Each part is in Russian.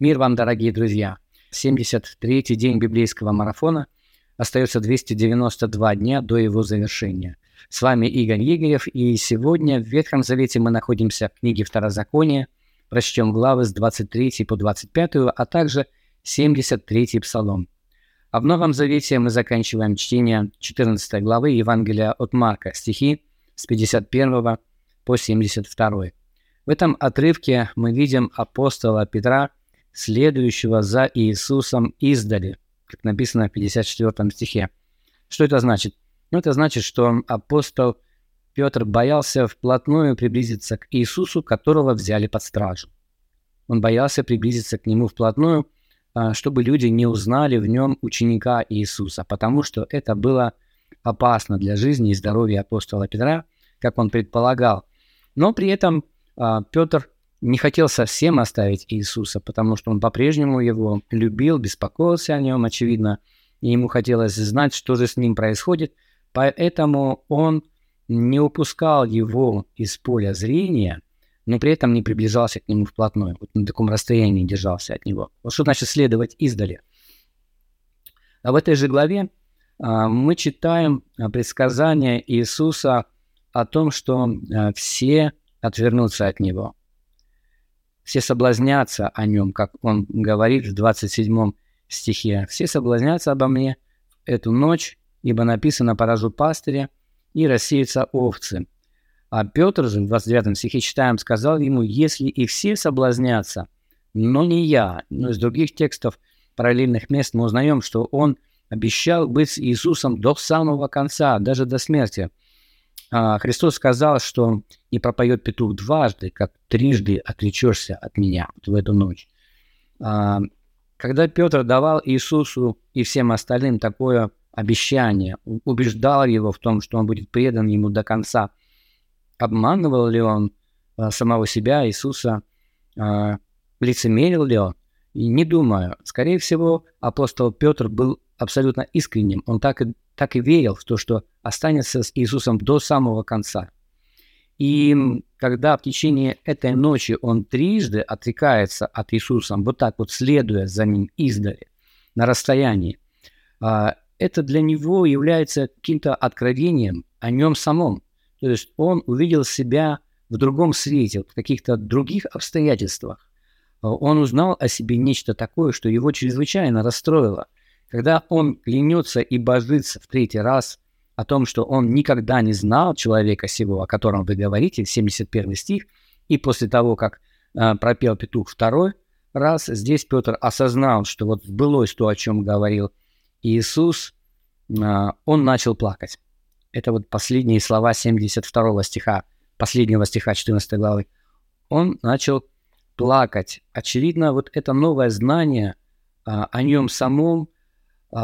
Мир вам, дорогие друзья! 73-й день библейского марафона. Остается 292 дня до его завершения. С вами Игорь Егорев, и сегодня в Ветхом Завете мы находимся в книге Второзакония. Прочтем главы с 23 по 25, а также 73 Псалом. А в Новом Завете мы заканчиваем чтение 14 главы Евангелия от Марка, стихи с 51 по 72. В этом отрывке мы видим апостола Петра – следующего за Иисусом издали, как написано в 54 стихе. Что это значит? Ну, это значит, что апостол Петр боялся вплотную приблизиться к Иисусу, которого взяли под стражу. Он боялся приблизиться к нему вплотную, а, чтобы люди не узнали в нем ученика Иисуса, потому что это было опасно для жизни и здоровья апостола Петра, как он предполагал. Но при этом а, Петр не хотел совсем оставить Иисуса, потому что он по-прежнему его любил, беспокоился о нем, очевидно, и ему хотелось знать, что же с ним происходит, поэтому он не упускал его из поля зрения, но при этом не приближался к нему вплотную, вот на таком расстоянии держался от него. Вот что значит следовать издали. А в этой же главе а, мы читаем а, предсказание Иисуса о том, что а, все отвернутся от него – все соблазнятся о нем, как он говорит в 27 стихе. Все соблазнятся обо мне эту ночь, ибо написано «поражу пастыря и рассеются овцы». А Петр же в 29 стихе читаем, сказал ему, если и все соблазнятся, но не я. Но из других текстов параллельных мест мы узнаем, что он обещал быть с Иисусом до самого конца, даже до смерти. А, Христос сказал, что не пропоет петух дважды, как трижды отречешься от меня вот в эту ночь. А, когда Петр давал Иисусу и всем остальным такое обещание, убеждал его в том, что он будет предан ему до конца, обманывал ли он а, самого себя, Иисуса, лицемерил ли он? Не думаю. Скорее всего, апостол Петр был абсолютно искренним. Он так и так и верил в то, что останется с Иисусом до самого конца. И когда в течение этой ночи он трижды отрекается от Иисуса, вот так вот следуя за ним издали, на расстоянии, а, это для него является каким-то откровением о нем самом. То есть он увидел себя в другом свете, в каких-то других обстоятельствах. Он узнал о себе нечто такое, что его чрезвычайно расстроило – когда он клянется и божится в третий раз о том, что он никогда не знал человека сего, о котором вы говорите, 71 стих, и после того, как э, пропел петух второй раз, здесь Петр осознал, что вот былось то, о чем говорил Иисус, э, он начал плакать. Это вот последние слова 72 стиха, последнего стиха 14 главы. Он начал плакать. Очевидно, вот это новое знание а, о нем самом,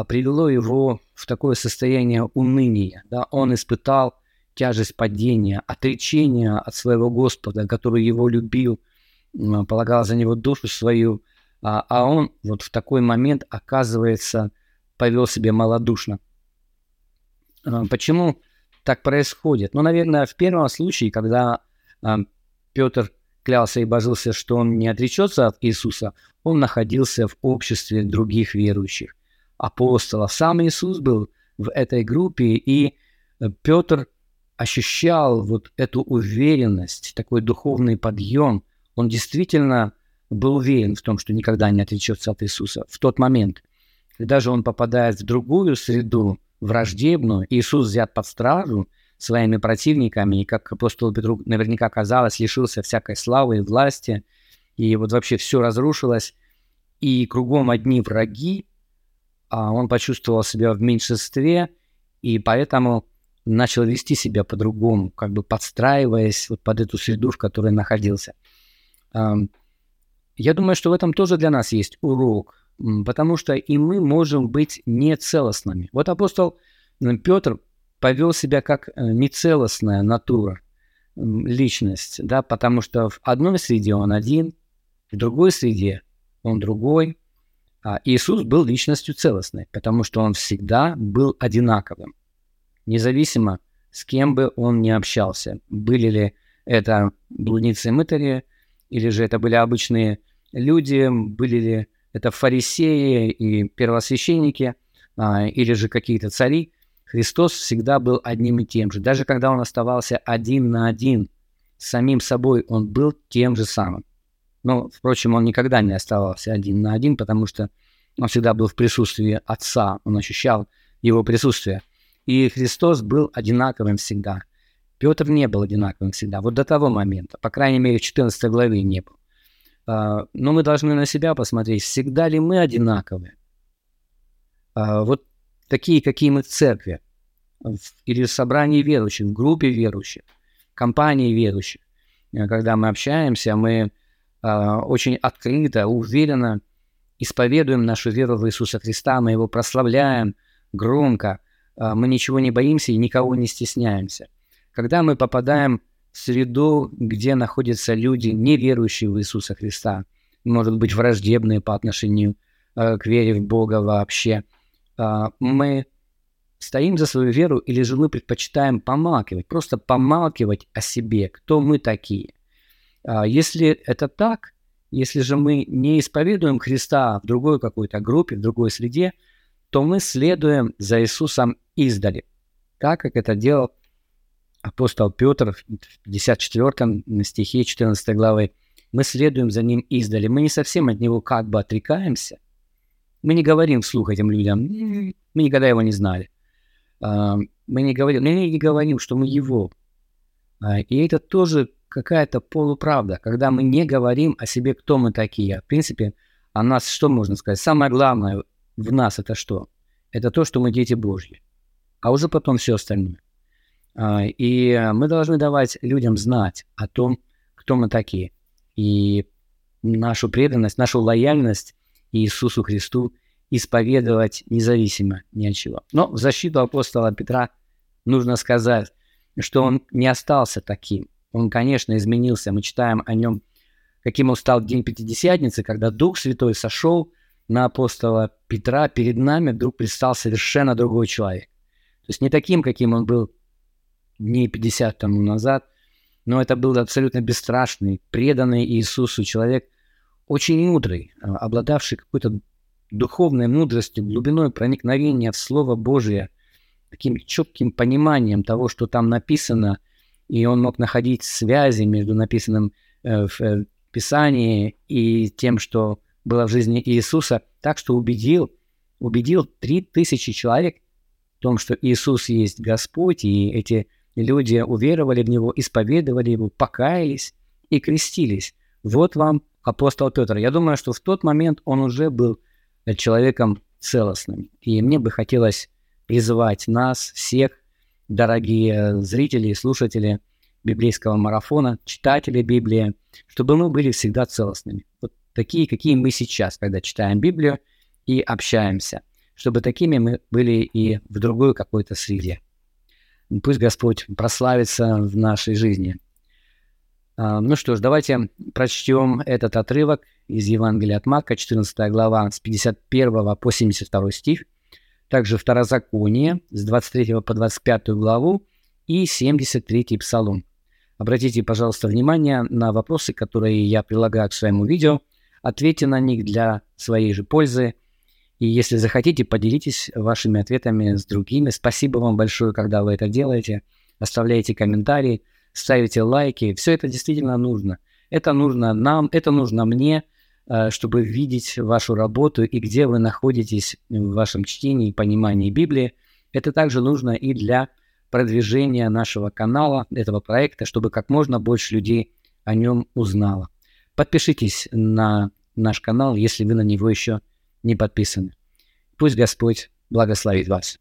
привело его в такое состояние уныния. Да? Он испытал тяжесть падения, отречения от своего Господа, который его любил, полагал за него душу свою, а, а он вот в такой момент, оказывается, повел себя малодушно. А, почему так происходит? Ну, наверное, в первом случае, когда а, Петр клялся и божился, что он не отречется от Иисуса, он находился в обществе других верующих апостолов. Сам Иисус был в этой группе, и э, Петр ощущал вот эту уверенность, такой духовный подъем. Он действительно был уверен в том, что никогда не отречется от Иисуса в тот момент. Когда же он попадает в другую среду, враждебную, Иисус взят под стражу своими противниками, и, как апостолу Петру наверняка казалось, лишился всякой славы и власти, и вот вообще все разрушилось, и кругом одни враги, он почувствовал себя в меньшинстве, и поэтому начал вести себя по-другому, как бы подстраиваясь вот под эту среду, в которой находился. Я думаю, что в этом тоже для нас есть урок, потому что и мы можем быть нецелостными. Вот апостол Петр повел себя как э, нецелостная натура, личность, да, потому что в одной среде он один, в другой среде он другой, а Иисус был личностью целостной, потому что он всегда был одинаковым, независимо с кем бы он ни общался. Были ли это блудницы и мытари, или же это были обычные люди, были ли это фарисеи и первосвященники, а, или же какие-то цари, Христос всегда был одним и тем же. Даже когда он оставался один на один с самим собой, он был тем же самым. Но, впрочем, он никогда не оставался один на один, потому что он всегда был в присутствии Отца, он ощущал его присутствие. И Христос был одинаковым всегда. Петр не был одинаковым всегда, вот до того момента, по крайней мере, в 14 главе не был. А, но мы должны на себя посмотреть, всегда ли мы одинаковы. А, вот такие, какие мы в церкви, или в собрании верующих, в группе верующих, компании верующих. Когда мы общаемся, мы очень открыто, уверенно исповедуем нашу веру в Иисуса Христа, мы его прославляем громко, мы ничего не боимся и никого не стесняемся. Когда мы попадаем в среду, где находятся люди, не верующие в Иисуса Христа, может быть, враждебные по отношению э, к вере в Бога вообще, э, мы стоим за свою веру или же мы предпочитаем помалкивать, просто помалкивать о себе, кто мы такие. Э, если это так, если же мы не исповедуем Христа в другой какой-то группе, в другой среде, то мы следуем за Иисусом издали, так как это делал апостол Петр в 54 стихе 14 главы, мы следуем за ним издали. Мы не совсем от него как бы отрекаемся. Мы не говорим вслух этим людям, мы никогда его не знали. А, мы не говорим, мы не говорим, что мы его. А, и это тоже какая-то полуправда, когда мы не говорим о себе, кто мы такие. В принципе, о нас что можно сказать? Самое главное в нас это что? Это то, что мы дети Божьи. А уже потом все остальное. А, и мы должны давать людям знать о том, кто мы такие. И нашу преданность, нашу лояльность Иисусу Христу исповедовать независимо ни от чего. Но в защиту апостола Петра нужно сказать, что он не остался таким. Он, конечно, изменился. Мы читаем о нем, каким он стал день Пятидесятницы, когда Дух Святой сошел на апостола Петра, перед нами вдруг предстал совершенно другой человек. То есть не таким, каким он был дней 50 тому назад, но это был абсолютно бесстрашный, преданный Иисусу человек, очень мудрый, а, обладавший какой-то духовной мудростью, глубиной проникновения в Слово Божие, таким четким пониманием того, что там написано, и он мог находить связи между написанным э, в э, Писании и тем, что было в жизни Иисуса, так что убедил, убедил три тысячи человек в том, что Иисус есть Господь, и эти люди уверовали в Него, исповедовали Его, покаялись и крестились. Вот вам апостол Петр. Я думаю, что в тот момент он уже был человеком целостным. И мне бы хотелось призывать нас, всех, дорогие зрители и слушатели библейского марафона, читатели Библии, чтобы мы были всегда целостными. Вот такие, какие мы сейчас, когда читаем Библию и общаемся. Чтобы такими мы были и в другой какой-то среде. Пусть Господь прославится в нашей жизни. А, ну что ж, давайте прочтем этот отрывок из Евангелия от Марка, 14 глава, с 51 по 72 стих, также Второзаконие с 23 по 25 главу и 73 псалом. Обратите, пожалуйста, внимание на вопросы, которые я прилагаю к своему видео. Ответьте на них для своей же пользы – и если захотите, поделитесь вашими ответами с другими. Спасибо вам большое, когда вы это делаете. Оставляете комментарии, ставите лайки. Все это действительно нужно. Это нужно нам, это нужно мне, чтобы видеть вашу работу и где вы находитесь в вашем чтении и понимании Библии. Это также нужно и для продвижения нашего канала, этого проекта, чтобы как можно больше людей о нем узнало. Подпишитесь на наш канал, если вы на него еще не подписаны. Пусть Господь благословит вас.